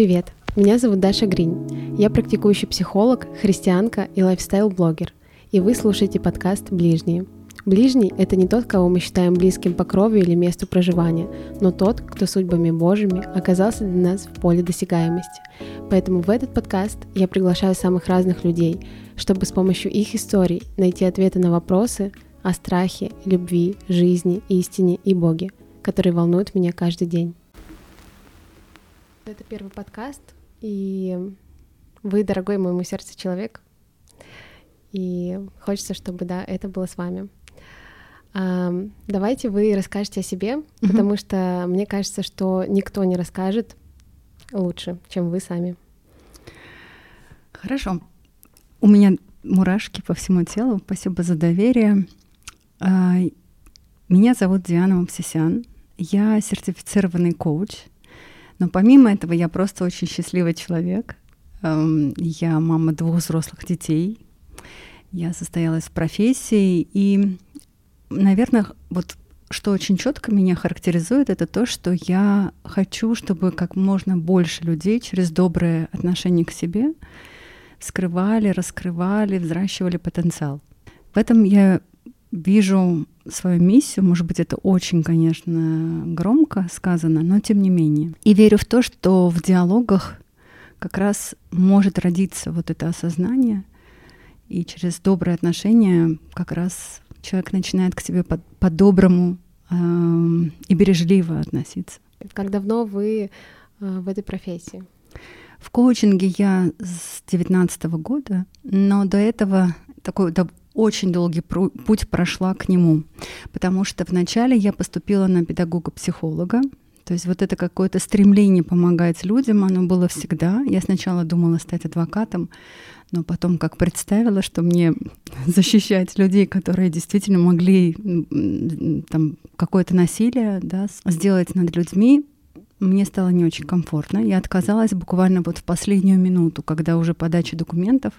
Привет, меня зовут Даша Гринь. Я практикующий психолог, христианка и лайфстайл-блогер. И вы слушаете подкаст «Ближние». Ближний — это не тот, кого мы считаем близким по крови или месту проживания, но тот, кто судьбами Божьими оказался для нас в поле досягаемости. Поэтому в этот подкаст я приглашаю самых разных людей, чтобы с помощью их историй найти ответы на вопросы о страхе, любви, жизни, истине и Боге, которые волнуют меня каждый день. Это первый подкаст, и вы, дорогой моему сердцу человек, и хочется, чтобы, да, это было с вами. А, давайте вы расскажете о себе, mm-hmm. потому что мне кажется, что никто не расскажет лучше, чем вы сами. Хорошо. У меня мурашки по всему телу. Спасибо за доверие. А, меня зовут Диана Мапсисян. Я сертифицированный коуч. Но помимо этого я просто очень счастливый человек. Я мама двух взрослых детей. Я состоялась в профессии и наверное, вот что очень четко меня характеризует, это то, что я хочу, чтобы как можно больше людей через доброе отношение к себе скрывали, раскрывали, взращивали потенциал. В этом я вижу свою миссию, может быть, это очень, конечно, громко сказано, но тем не менее. И верю в то, что в диалогах как раз может родиться вот это осознание, и через добрые отношения как раз человек начинает к себе по-доброму по э, и бережливо относиться. Как давно вы э, в этой профессии? В коучинге я с 19 года, но до этого такой очень долгий путь прошла к нему, потому что вначале я поступила на педагога-психолога, то есть вот это какое-то стремление помогать людям, оно было всегда. Я сначала думала стать адвокатом, но потом как представила, что мне защищать людей, которые действительно могли там какое-то насилие да, сделать над людьми, мне стало не очень комфортно. Я отказалась буквально вот в последнюю минуту, когда уже подача документов,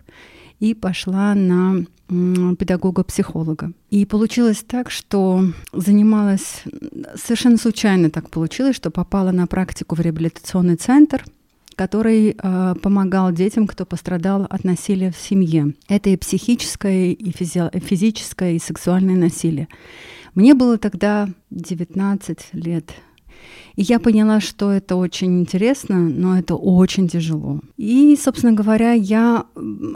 и пошла на педагога-психолога. И получилось так, что занималась совершенно случайно так получилось, что попала на практику в реабилитационный центр — который э, помогал детям, кто пострадал от насилия в семье. Это и психическое, и физи- физическое, и сексуальное насилие. Мне было тогда 19 лет, и я поняла, что это очень интересно, но это очень тяжело. И, собственно говоря, я...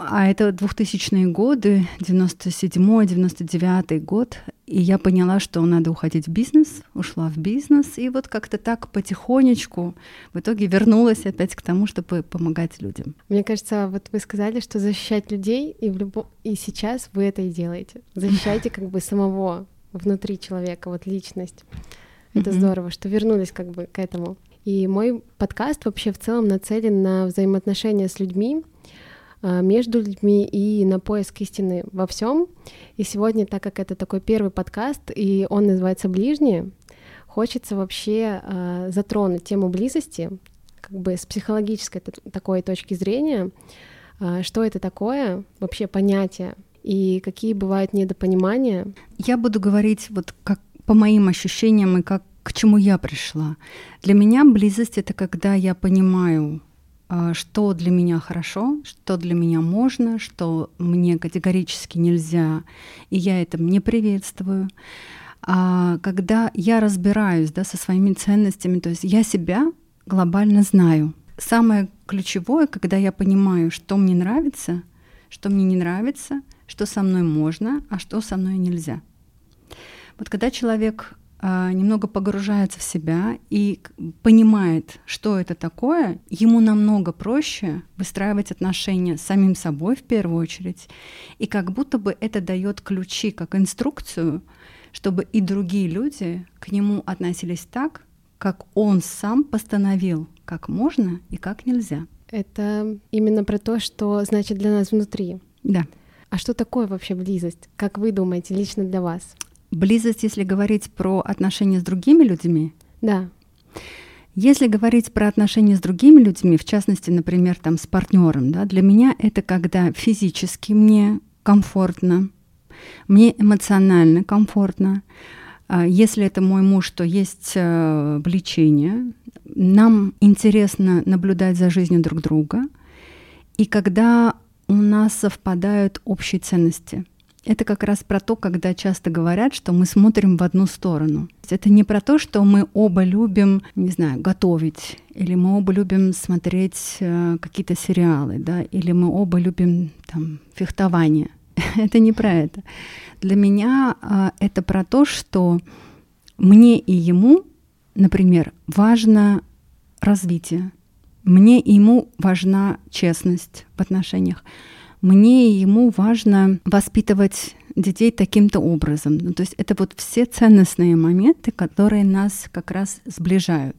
А это 2000-е годы, 97-й, 99-й год. И я поняла, что надо уходить в бизнес, ушла в бизнес. И вот как-то так потихонечку в итоге вернулась опять к тому, чтобы помогать людям. Мне кажется, вот вы сказали, что защищать людей, и, в любом... и сейчас вы это и делаете. Защищаете как бы самого внутри человека, вот личность. Это mm-hmm. здорово, что вернулись как бы к этому. И мой подкаст вообще в целом нацелен на взаимоотношения с людьми, а, между людьми и на поиск истины во всем. И сегодня, так как это такой первый подкаст, и он называется «Ближние», хочется вообще э, затронуть тему близости, как бы с психологической такой точки зрения, э, что это такое, вообще понятие, и какие бывают недопонимания. Я буду говорить вот как по моим ощущениям и как к чему я пришла. Для меня близость это когда я понимаю, а, что для меня хорошо, что для меня можно, что мне категорически нельзя, и я это не приветствую. А когда я разбираюсь да, со своими ценностями, то есть я себя глобально знаю. Самое ключевое, когда я понимаю, что мне нравится, что мне не нравится, что со мной можно, а что со мной нельзя. Вот когда человек а, немного погружается в себя и понимает, что это такое, ему намного проще выстраивать отношения с самим собой в первую очередь, и как будто бы это дает ключи, как инструкцию, чтобы и другие люди к нему относились так, как он сам постановил, как можно и как нельзя. Это именно про то, что значит для нас внутри. Да. А что такое вообще близость? Как вы думаете, лично для вас? Близость, если говорить про отношения с другими людьми? Да. Если говорить про отношения с другими людьми, в частности, например, там, с партнером, да, для меня это когда физически мне комфортно, мне эмоционально комфортно. А если это мой муж, то есть э, влечение, нам интересно наблюдать за жизнью друг друга, и когда у нас совпадают общие ценности. Это как раз про то, когда часто говорят, что мы смотрим в одну сторону. Это не про то, что мы оба любим, не знаю, готовить, или мы оба любим смотреть э, какие-то сериалы, да, или мы оба любим там фехтование. это не про это. Для меня э, это про то, что мне и ему, например, важно развитие. Мне и ему важна честность в отношениях. Мне и ему важно воспитывать детей таким-то образом. Ну, то есть это вот все ценностные моменты, которые нас как раз сближают.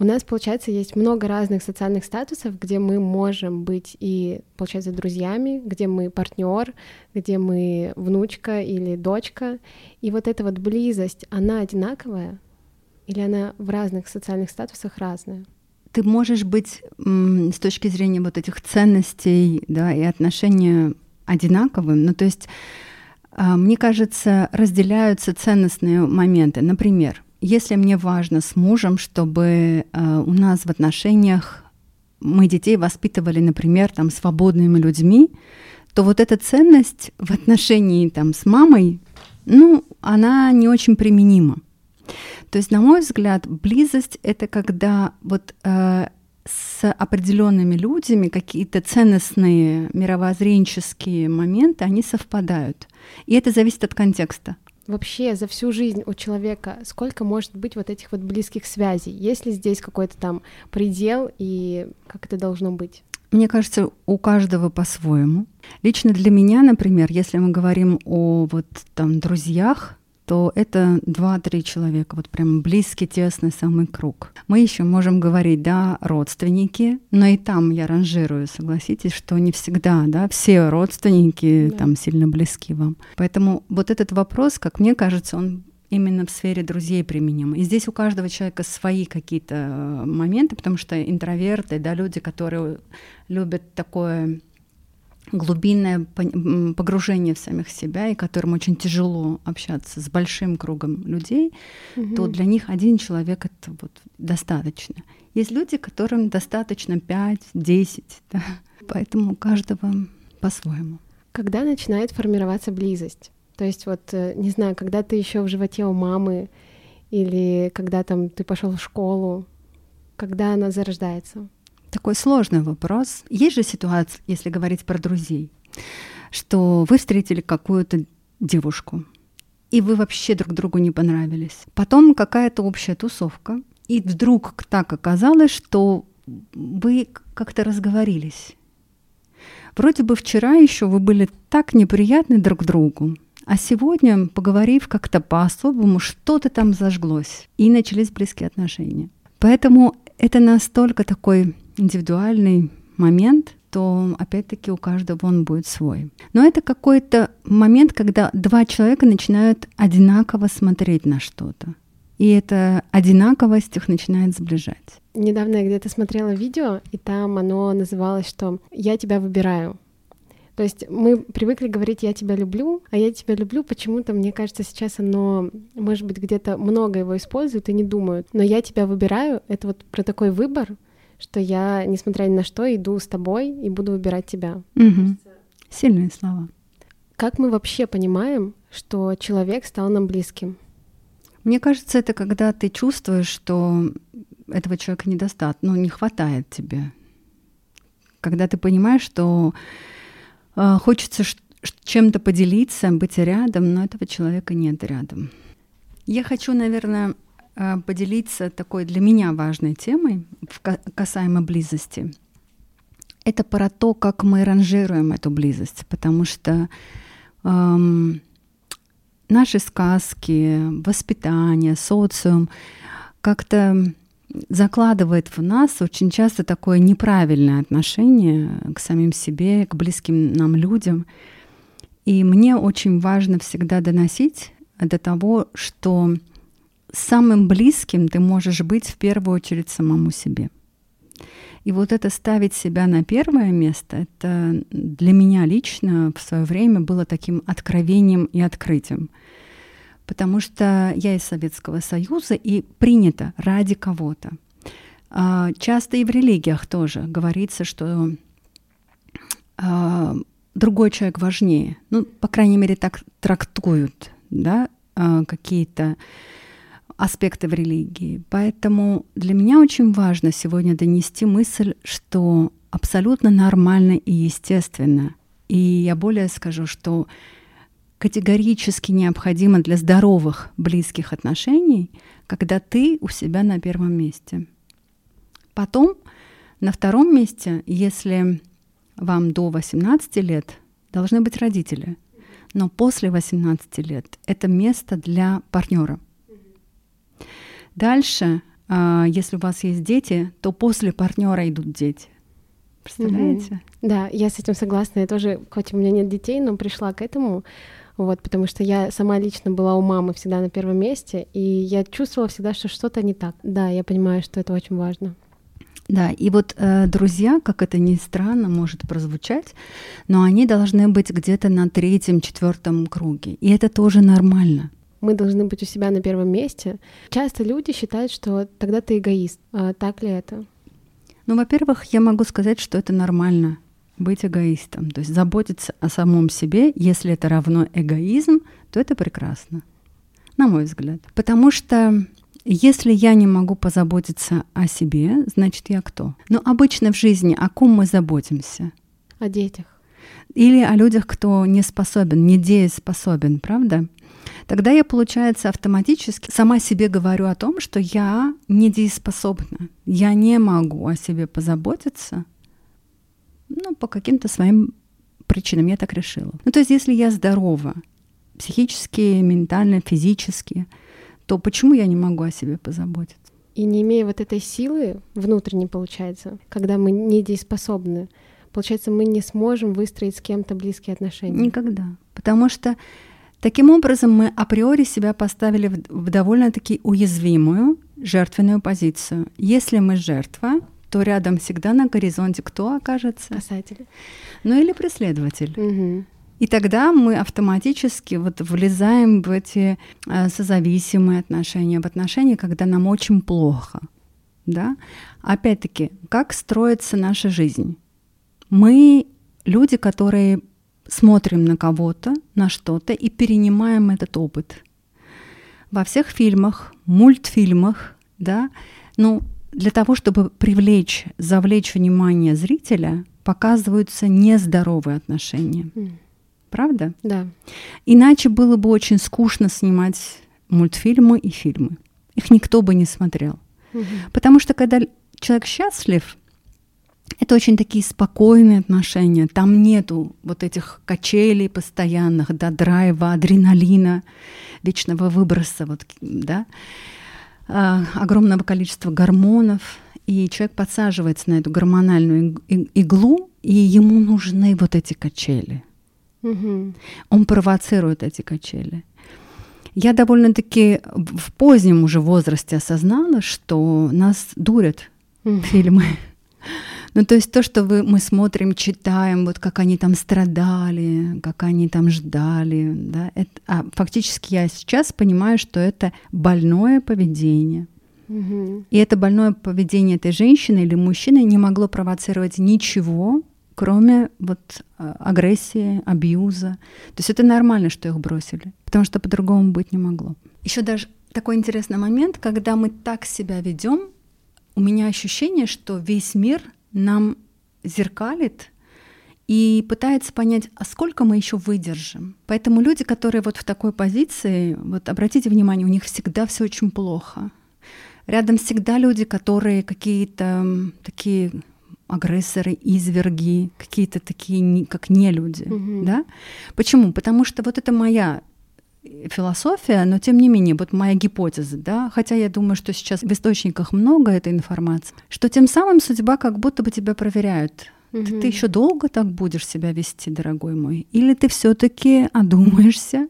У нас, получается, есть много разных социальных статусов, где мы можем быть и, получается, друзьями, где мы партнер, где мы внучка или дочка. И вот эта вот близость, она одинаковая или она в разных социальных статусах разная? Ты можешь быть с точки зрения вот этих ценностей да, и отношения одинаковым. Ну, то есть, а, мне кажется, разделяются ценностные моменты. Например, если мне важно с мужем, чтобы э, у нас в отношениях мы детей воспитывали, например, там свободными людьми, то вот эта ценность в отношении там с мамой, ну, она не очень применима. То есть, на мой взгляд, близость это когда вот э, с определенными людьми какие-то ценностные мировоззренческие моменты, они совпадают. И это зависит от контекста вообще за всю жизнь у человека сколько может быть вот этих вот близких связей? Есть ли здесь какой-то там предел и как это должно быть? Мне кажется, у каждого по-своему. Лично для меня, например, если мы говорим о вот там друзьях, то это два-три человека, вот прям близкий, тесный самый круг. Мы еще можем говорить, да, родственники, но и там я ранжирую, согласитесь, что не всегда, да, все родственники да. там сильно близки вам. Поэтому вот этот вопрос, как мне кажется, он именно в сфере друзей применим. И здесь у каждого человека свои какие-то э, моменты, потому что интроверты, да, люди, которые любят такое глубинное погружение в самих себя, и которым очень тяжело общаться с большим кругом людей, угу. то для них один человек это вот достаточно. Есть люди, которым достаточно 5-10, да? поэтому у каждого по-своему. Когда начинает формироваться близость? То есть вот, э, не знаю, когда ты еще в животе у мамы, или когда там ты пошел в школу, когда она зарождается? Такой сложный вопрос. Есть же ситуация, если говорить про друзей, что вы встретили какую-то девушку, и вы вообще друг другу не понравились. Потом какая-то общая тусовка, и вдруг так оказалось, что вы как-то разговорились. Вроде бы вчера еще вы были так неприятны друг другу, а сегодня, поговорив как-то по-особому, что-то там зажглось, и начались близкие отношения. Поэтому это настолько такой индивидуальный момент, то опять-таки у каждого он будет свой. Но это какой-то момент, когда два человека начинают одинаково смотреть на что-то. И эта одинаковость их начинает сближать. Недавно я где-то смотрела видео, и там оно называлось, что «я тебя выбираю». То есть мы привыкли говорить «я тебя люблю», а «я тебя люблю» почему-то, мне кажется, сейчас оно, может быть, где-то много его используют и не думают. Но «я тебя выбираю» — это вот про такой выбор, что я, несмотря ни на что, иду с тобой и буду выбирать тебя. Угу. Сильные слова. Как мы вообще понимаем, что человек стал нам близким? Мне кажется, это когда ты чувствуешь, что этого человека недостаточно, ну, не хватает тебе. Когда ты понимаешь, что э, хочется чем-то поделиться, быть рядом, но этого человека нет рядом. Я хочу, наверное, поделиться такой для меня важной темой касаемо близости. Это про то, как мы ранжируем эту близость, потому что эм, наши сказки, воспитание, социум как-то закладывает в нас очень часто такое неправильное отношение к самим себе, к близким нам людям. И мне очень важно всегда доносить до того, что самым близким ты можешь быть в первую очередь самому себе. И вот это ставить себя на первое место, это для меня лично в свое время было таким откровением и открытием. Потому что я из Советского Союза, и принято ради кого-то. А, часто и в религиях тоже говорится, что а, другой человек важнее. Ну, по крайней мере, так трактуют да, а, какие-то аспекты в религии. Поэтому для меня очень важно сегодня донести мысль, что абсолютно нормально и естественно. И я более скажу, что категорически необходимо для здоровых близких отношений, когда ты у себя на первом месте. Потом на втором месте, если вам до 18 лет, должны быть родители. Но после 18 лет это место для партнера. Дальше, а, если у вас есть дети, то после партнера идут дети. Представляете? Mm-hmm. Да, я с этим согласна. Я тоже, хоть у меня нет детей, но пришла к этому, вот, потому что я сама лично была у мамы всегда на первом месте, и я чувствовала всегда, что что-то не так. Да, я понимаю, что это очень важно. Да, и вот э, друзья, как это ни странно может прозвучать, но они должны быть где-то на третьем, четвертом круге. И это тоже нормально. Мы должны быть у себя на первом месте. Часто люди считают, что тогда ты эгоист. А так ли это? Ну, во-первых, я могу сказать, что это нормально быть эгоистом. То есть заботиться о самом себе, если это равно эгоизм, то это прекрасно, на мой взгляд. Потому что если я не могу позаботиться о себе, значит я кто? Но обычно в жизни о ком мы заботимся? О детях. Или о людях, кто не способен, не дееспособен, правда? Тогда я, получается, автоматически сама себе говорю о том, что я недееспособна. Я не могу о себе позаботиться, ну, по каким-то своим причинам я так решила. Ну, то есть, если я здорова, психически, ментально, физически, то почему я не могу о себе позаботиться? И не имея вот этой силы внутренней, получается, когда мы недееспособны, получается, мы не сможем выстроить с кем-то близкие отношения. Никогда. Потому что таким образом мы априори себя поставили в, в довольно-таки уязвимую жертвенную позицию. Если мы жертва, то рядом всегда на горизонте кто окажется? Спасатель. Ну или преследователь. Угу. И тогда мы автоматически вот влезаем в эти э, созависимые отношения, в отношения, когда нам очень плохо. Да? Опять-таки, как строится наша жизнь? Мы люди, которые смотрим на кого-то, на что-то и перенимаем этот опыт. Во всех фильмах, мультфильмах, да, ну, для того, чтобы привлечь, завлечь внимание зрителя, показываются нездоровые отношения. Mm правда? Да. Иначе было бы очень скучно снимать мультфильмы и фильмы. Их никто бы не смотрел. Угу. Потому что когда человек счастлив, это очень такие спокойные отношения. Там нету вот этих качелей постоянных, да, драйва, адреналина, вечного выброса, вот, да, а, огромного количества гормонов. И человек подсаживается на эту гормональную иглу, и ему нужны вот эти качели. Угу. Он провоцирует эти качели. Я довольно-таки в позднем уже возрасте осознала, что нас дурят угу. фильмы. Ну, то есть то, что вы, мы смотрим, читаем, вот как они там страдали, как они там ждали, да, это, а фактически я сейчас понимаю, что это больное поведение. Угу. И это больное поведение этой женщины или мужчины не могло провоцировать ничего, кроме вот а, агрессии, абьюза. То есть это нормально, что их бросили, потому что по-другому быть не могло. Еще даже такой интересный момент, когда мы так себя ведем, у меня ощущение, что весь мир нам зеркалит и пытается понять, а сколько мы еще выдержим. Поэтому люди, которые вот в такой позиции, вот обратите внимание, у них всегда все очень плохо. Рядом всегда люди, которые какие-то такие агрессоры, изверги, какие-то такие, как не люди, mm-hmm. да? Почему? Потому что вот это моя философия, но тем не менее, вот моя гипотеза, да, хотя я думаю, что сейчас в источниках много этой информации, что тем самым судьба как будто бы тебя проверяют. Mm-hmm. Ты, ты еще долго так будешь себя вести, дорогой мой, или ты все-таки одумаешься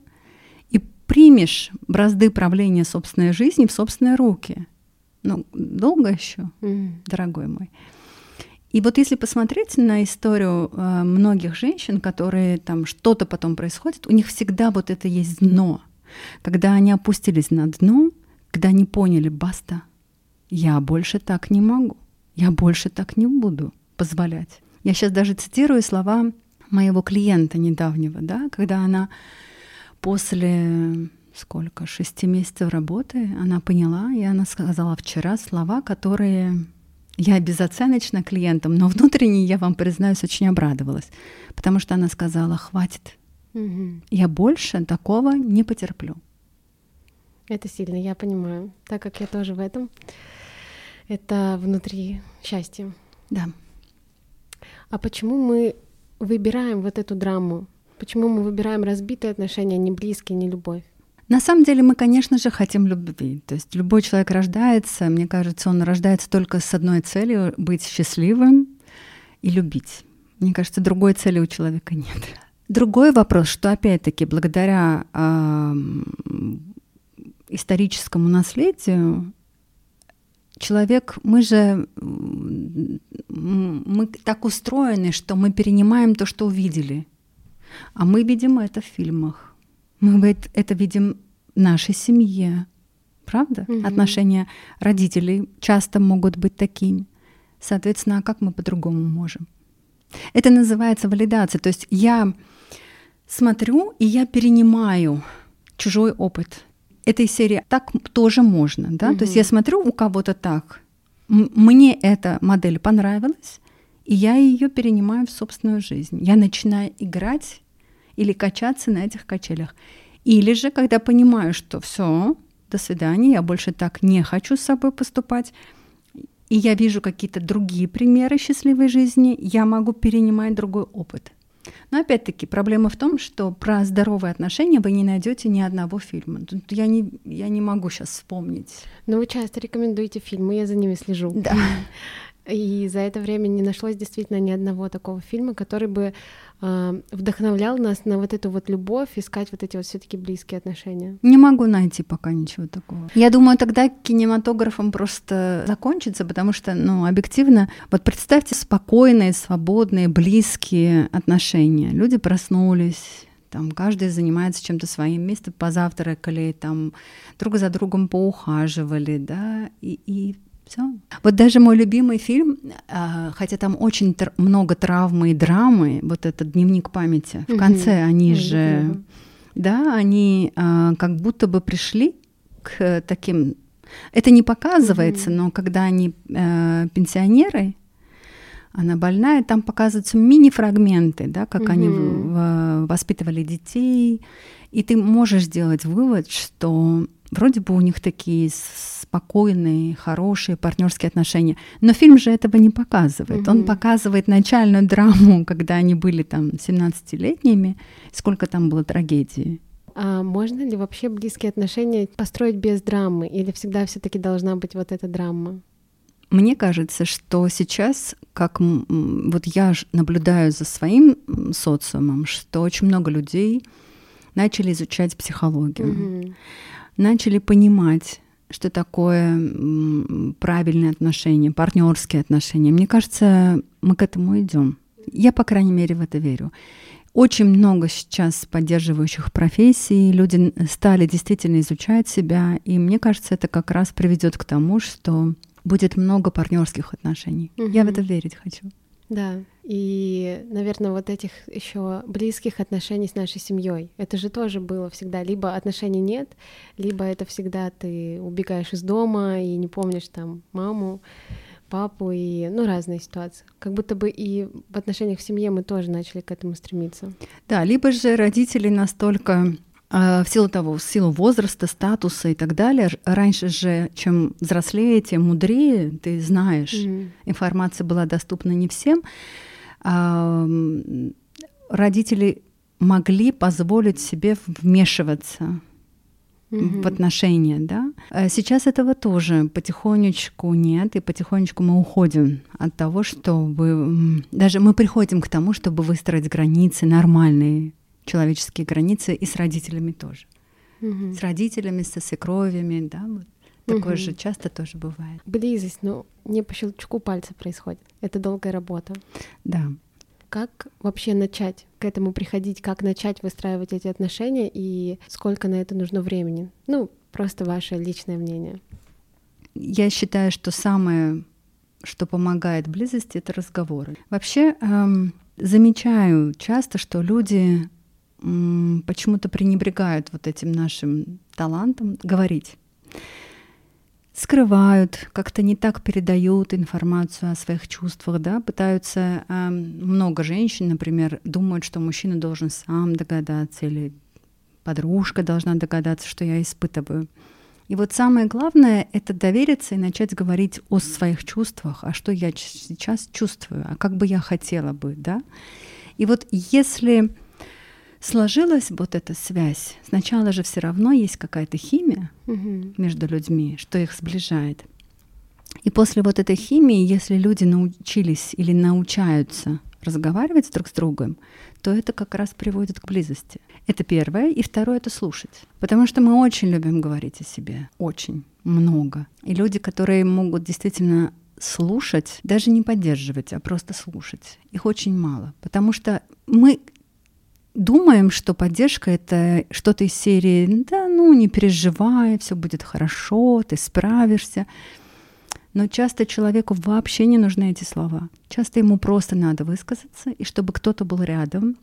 и примешь бразды правления собственной жизни в собственные руки? Ну, долго еще, mm-hmm. дорогой мой. И вот если посмотреть на историю э, многих женщин, которые там что-то потом происходит, у них всегда вот это есть дно. Когда они опустились на дно, когда они поняли, баста, я больше так не могу, я больше так не буду позволять. Я сейчас даже цитирую слова моего клиента недавнего, да, когда она после сколько, шести месяцев работы, она поняла, и она сказала вчера слова, которые я безоценочно клиентам, но внутренне, я вам признаюсь, очень обрадовалась, потому что она сказала, хватит, угу. я больше такого не потерплю. Это сильно, я понимаю, так как я тоже в этом. Это внутри счастья. Да. А почему мы выбираем вот эту драму? Почему мы выбираем разбитые отношения, не близкие, не любовь? На самом деле мы, конечно же, хотим любви. То есть любой человек рождается, мне кажется, он рождается только с одной целью — быть счастливым и любить. Мне кажется, другой цели у человека нет. Другой вопрос, что опять-таки благодаря э, историческому наследию человек, мы же мы так устроены, что мы перенимаем то, что увидели. А мы видим это в фильмах. Мы это видим в нашей семье. Правда? Угу. Отношения родителей часто могут быть такими. Соответственно, а как мы по-другому можем? Это называется валидация. То есть я смотрю и я перенимаю чужой опыт этой серии так тоже можно, да? Угу. То есть я смотрю у кого-то так, мне эта модель понравилась, и я ее перенимаю в собственную жизнь. Я начинаю играть или качаться на этих качелях. Или же, когда понимаю, что все, до свидания, я больше так не хочу с собой поступать, и я вижу какие-то другие примеры счастливой жизни, я могу перенимать другой опыт. Но опять-таки проблема в том, что про здоровые отношения вы не найдете ни одного фильма. Тут я не, я не могу сейчас вспомнить. Но вы часто рекомендуете фильмы, я за ними слежу. Да. И за это время не нашлось действительно ни одного такого фильма, который бы вдохновлял нас на вот эту вот любовь, искать вот эти вот все-таки близкие отношения. Не могу найти пока ничего такого. Я думаю, тогда кинематографом просто закончится, потому что, ну, объективно, вот представьте спокойные, свободные, близкие отношения. Люди проснулись, там каждый занимается чем-то своим, вместе позавтракали, там друг за другом поухаживали, да, и, и все. Вот даже мой любимый фильм, а, хотя там очень тр- много травмы и драмы, вот этот дневник памяти, в конце они же, да, они а, как будто бы пришли к таким. Это не показывается, но когда они э, пенсионеры, она больная, там показываются мини-фрагменты, да, как они воспитывали детей, и ты можешь сделать вывод, что вроде бы у них такие спокойные, хорошие партнерские отношения. Но фильм же этого не показывает. Mm-hmm. Он показывает начальную драму, когда они были там 17-летними, сколько там было трагедии. А можно ли вообще близкие отношения построить без драмы, или всегда все-таки должна быть вот эта драма? Мне кажется, что сейчас, как вот я наблюдаю за своим социумом, что очень много людей начали изучать психологию. Mm-hmm начали понимать, что такое правильные отношения, партнерские отношения. Мне кажется, мы к этому идем. Я, по крайней мере, в это верю. Очень много сейчас поддерживающих профессий, люди стали действительно изучать себя, и мне кажется, это как раз приведет к тому, что будет много партнерских отношений. Угу. Я в это верить хочу. Да, и, наверное, вот этих еще близких отношений с нашей семьей. Это же тоже было всегда. Либо отношений нет, либо это всегда ты убегаешь из дома и не помнишь там маму, папу и ну разные ситуации. Как будто бы и в отношениях в семье мы тоже начали к этому стремиться. Да, либо же родители настолько в силу того, в силу возраста, статуса и так далее. Раньше же, чем взрослее, тем мудрее, ты знаешь, mm-hmm. информация была доступна не всем. А, родители могли позволить себе вмешиваться mm-hmm. в отношения, да. А сейчас этого тоже потихонечку нет, и потихонечку мы уходим от того, чтобы даже мы приходим к тому, чтобы выстроить границы нормальные человеческие границы и с родителями тоже. Угу. С родителями, со свекровями, да, вот. Такое угу. же часто тоже бывает. Близость, ну, не по щелчку пальца происходит. Это долгая работа. Да. Как вообще начать к этому приходить? Как начать выстраивать эти отношения и сколько на это нужно времени? Ну, просто ваше личное мнение. я считаю, что самое, что помогает близости, это разговоры. Вообще эм, замечаю часто, что люди почему-то пренебрегают вот этим нашим талантом говорить скрывают, как-то не так передают информацию о своих чувствах, да, пытаются, э, много женщин, например, думают, что мужчина должен сам догадаться или подружка должна догадаться, что я испытываю. И вот самое главное — это довериться и начать говорить о своих чувствах, а что я сейчас чувствую, а как бы я хотела бы, да. И вот если сложилась вот эта связь, сначала же все равно есть какая-то химия угу. между людьми, что их сближает. И после вот этой химии, если люди научились или научаются разговаривать друг с другом, то это как раз приводит к близости. Это первое. И второе — это слушать. Потому что мы очень любим говорить о себе. Очень много. И люди, которые могут действительно слушать, даже не поддерживать, а просто слушать. Их очень мало. Потому что мы думаем, что поддержка это что-то из серии «да, ну, не переживай, все будет хорошо, ты справишься». Но часто человеку вообще не нужны эти слова. Часто ему просто надо высказаться, и чтобы кто-то был рядом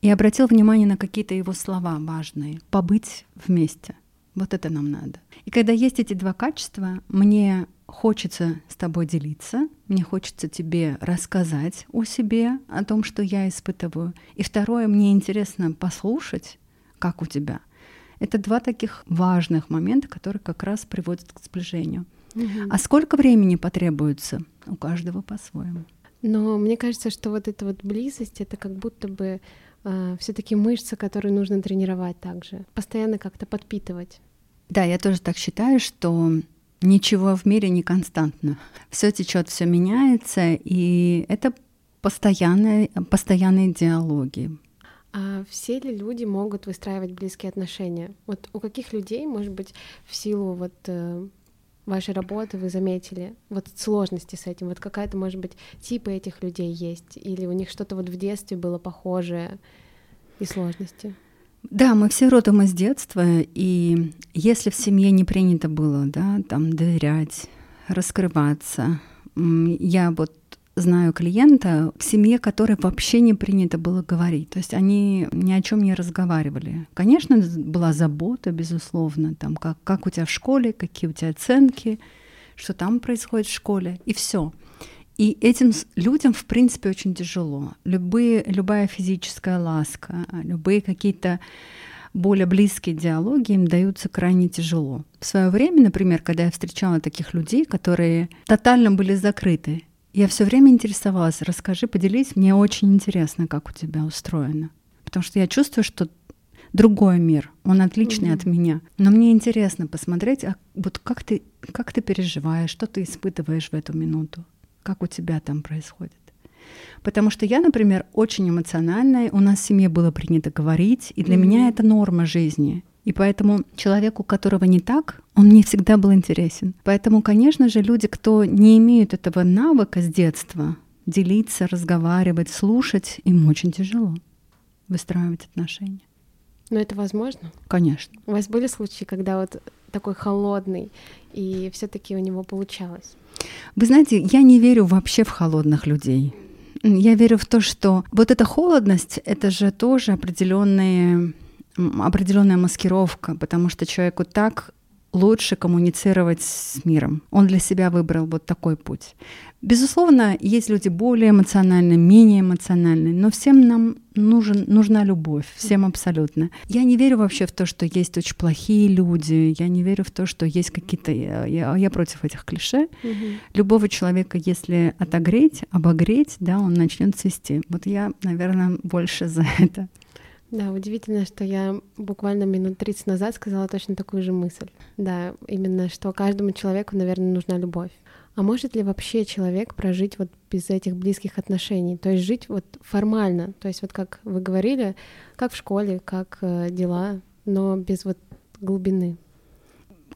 и обратил внимание на какие-то его слова важные. Побыть вместе. Вот это нам надо. И когда есть эти два качества, мне хочется с тобой делиться, мне хочется тебе рассказать о себе, о том, что я испытываю. И второе, мне интересно послушать, как у тебя. Это два таких важных момента, которые как раз приводят к сближению. Угу. А сколько времени потребуется? У каждого по-своему. Но мне кажется, что вот эта вот близость, это как будто бы все-таки мышцы, которые нужно тренировать также, постоянно как-то подпитывать. Да, я тоже так считаю, что ничего в мире не константно. Все течет, все меняется, и это постоянные, постоянные диалоги. А все ли люди могут выстраивать близкие отношения? Вот у каких людей, может быть, в силу вот э, вашей работы вы заметили вот сложности с этим? Вот какая-то, может быть, типы этих людей есть? Или у них что-то вот в детстве было похожее и сложности? Да, мы все родом из детства, и если в семье не принято было, да, там доверять, раскрываться, я вот знаю клиента, в семье которой вообще не принято было говорить. То есть они ни о чем не разговаривали. Конечно, была забота, безусловно, там, как, как у тебя в школе, какие у тебя оценки, что там происходит в школе, и все. И этим людям, в принципе, очень тяжело. Любые, любая физическая ласка, любые какие-то более близкие диалоги им даются крайне тяжело. В свое время, например, когда я встречала таких людей, которые тотально были закрыты, я все время интересовалась, расскажи, поделись, мне очень интересно, как у тебя устроено. Потому что я чувствую, что другой мир, он отличный mm-hmm. от меня. Но мне интересно посмотреть, а вот как ты, как ты переживаешь, что ты испытываешь в эту минуту, как у тебя там происходит. Потому что я, например, очень эмоциональная, у нас в семье было принято говорить, и для mm-hmm. меня это норма жизни. И поэтому человеку, которого не так, он мне всегда был интересен. Поэтому, конечно же, люди, кто не имеют этого навыка с детства, делиться, разговаривать, слушать, им очень тяжело выстраивать отношения. Но это возможно? Конечно. У вас были случаи, когда вот такой холодный, и все-таки у него получалось? Вы знаете, я не верю вообще в холодных людей. Я верю в то, что вот эта холодность, это же тоже определенные определенная маскировка, потому что человеку так лучше коммуницировать с миром. Он для себя выбрал вот такой путь. Безусловно, есть люди более эмоциональные, менее эмоциональные, но всем нам нужен, нужна любовь, всем абсолютно. Я не верю вообще в то, что есть очень плохие люди, я не верю в то, что есть какие-то... Я, я против этих клише. Угу. Любого человека, если отогреть, обогреть, да, он начнет цвести. Вот я, наверное, больше за это. Да, удивительно, что я буквально минут 30 назад сказала точно такую же мысль. Да, именно, что каждому человеку, наверное, нужна любовь. А может ли вообще человек прожить вот без этих близких отношений? То есть жить вот формально, то есть вот как вы говорили, как в школе, как э, дела, но без вот глубины?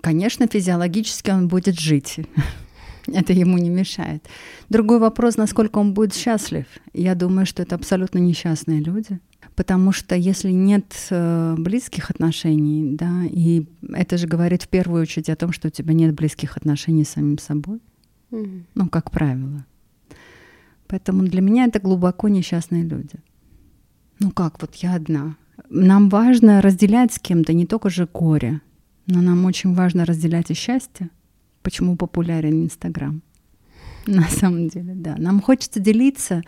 Конечно, физиологически он будет жить. Это ему не мешает. Другой вопрос, насколько он будет счастлив. Я думаю, что это абсолютно несчастные люди. Потому что если нет э, близких отношений, да, и это же говорит в первую очередь о том, что у тебя нет близких отношений с самим собой, mm-hmm. ну, как правило. Поэтому для меня это глубоко несчастные люди. Ну как, вот я одна. Нам важно разделять с кем-то не только же горе, но нам очень важно разделять и счастье. Почему популярен Инстаграм? На самом деле, да. Нам хочется делиться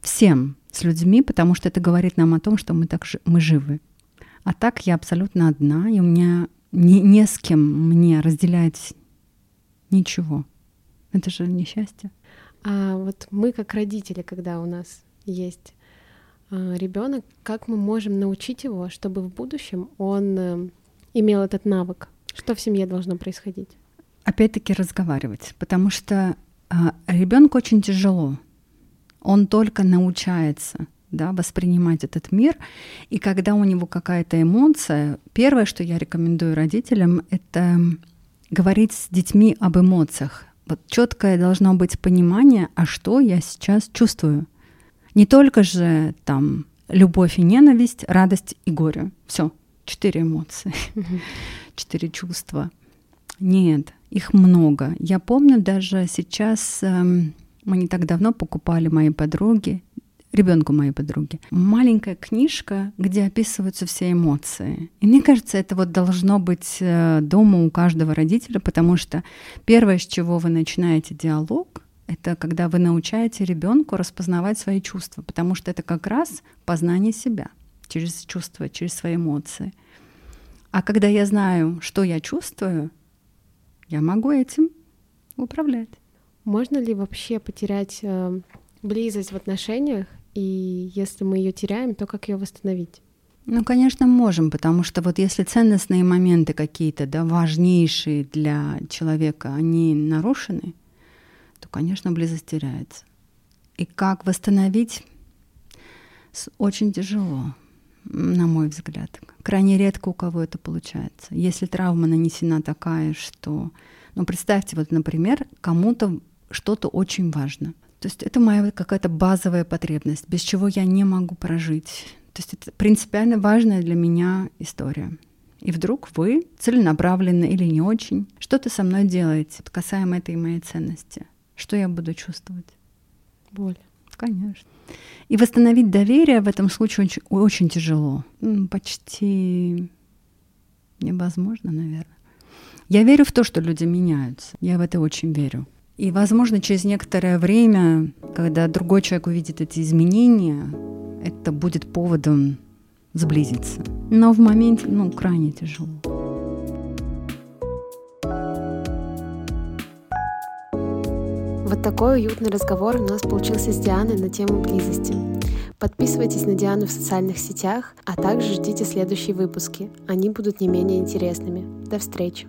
всем с людьми, потому что это говорит нам о том, что мы так мы живы. А так я абсолютно одна, и у меня не, не с кем мне разделять ничего. Это же несчастье. А вот мы как родители, когда у нас есть а, ребенок, как мы можем научить его, чтобы в будущем он э, имел этот навык? Что в семье должно происходить? Опять-таки разговаривать, потому что а, ребенку очень тяжело. Он только научается да, воспринимать этот мир. И когда у него какая-то эмоция, первое, что я рекомендую родителям, это говорить с детьми об эмоциях. Вот четкое должно быть понимание, а что я сейчас чувствую. Не только же там любовь и ненависть, радость и горе. Все, четыре эмоции, четыре чувства. Нет, их много. Я помню даже сейчас, эм, мы не так давно покупали моей подруге, ребенку моей подруги, маленькая книжка, где описываются все эмоции. И мне кажется, это вот должно быть э, дома у каждого родителя, потому что первое, с чего вы начинаете диалог, это когда вы научаете ребенку распознавать свои чувства, потому что это как раз познание себя через чувства, через свои эмоции. А когда я знаю, что я чувствую, я могу этим управлять. Можно ли вообще потерять э, близость в отношениях, и если мы ее теряем, то как ее восстановить? Ну, конечно, можем, потому что вот если ценностные моменты какие-то, да, важнейшие для человека, они нарушены, то, конечно, близость теряется. И как восстановить очень тяжело, на мой взгляд. Крайне редко у кого это получается. Если травма нанесена такая, что... Ну, представьте, вот, например, кому-то что-то очень важно. То есть это моя какая-то базовая потребность, без чего я не могу прожить. То есть это принципиально важная для меня история. И вдруг вы целенаправленно или не очень что-то со мной делаете касаемо этой моей ценности. Что я буду чувствовать? Боль. Конечно. И восстановить доверие в этом случае очень, очень тяжело. Почти невозможно, наверное. Я верю в то, что люди меняются. Я в это очень верю. И, возможно, через некоторое время, когда другой человек увидит эти изменения, это будет поводом сблизиться. Но в моменте, ну, крайне тяжело. Вот такой уютный разговор у нас получился с Дианой на тему близости. Подписывайтесь на Диану в социальных сетях, а также ждите следующие выпуски. Они будут не менее интересными. До встречи!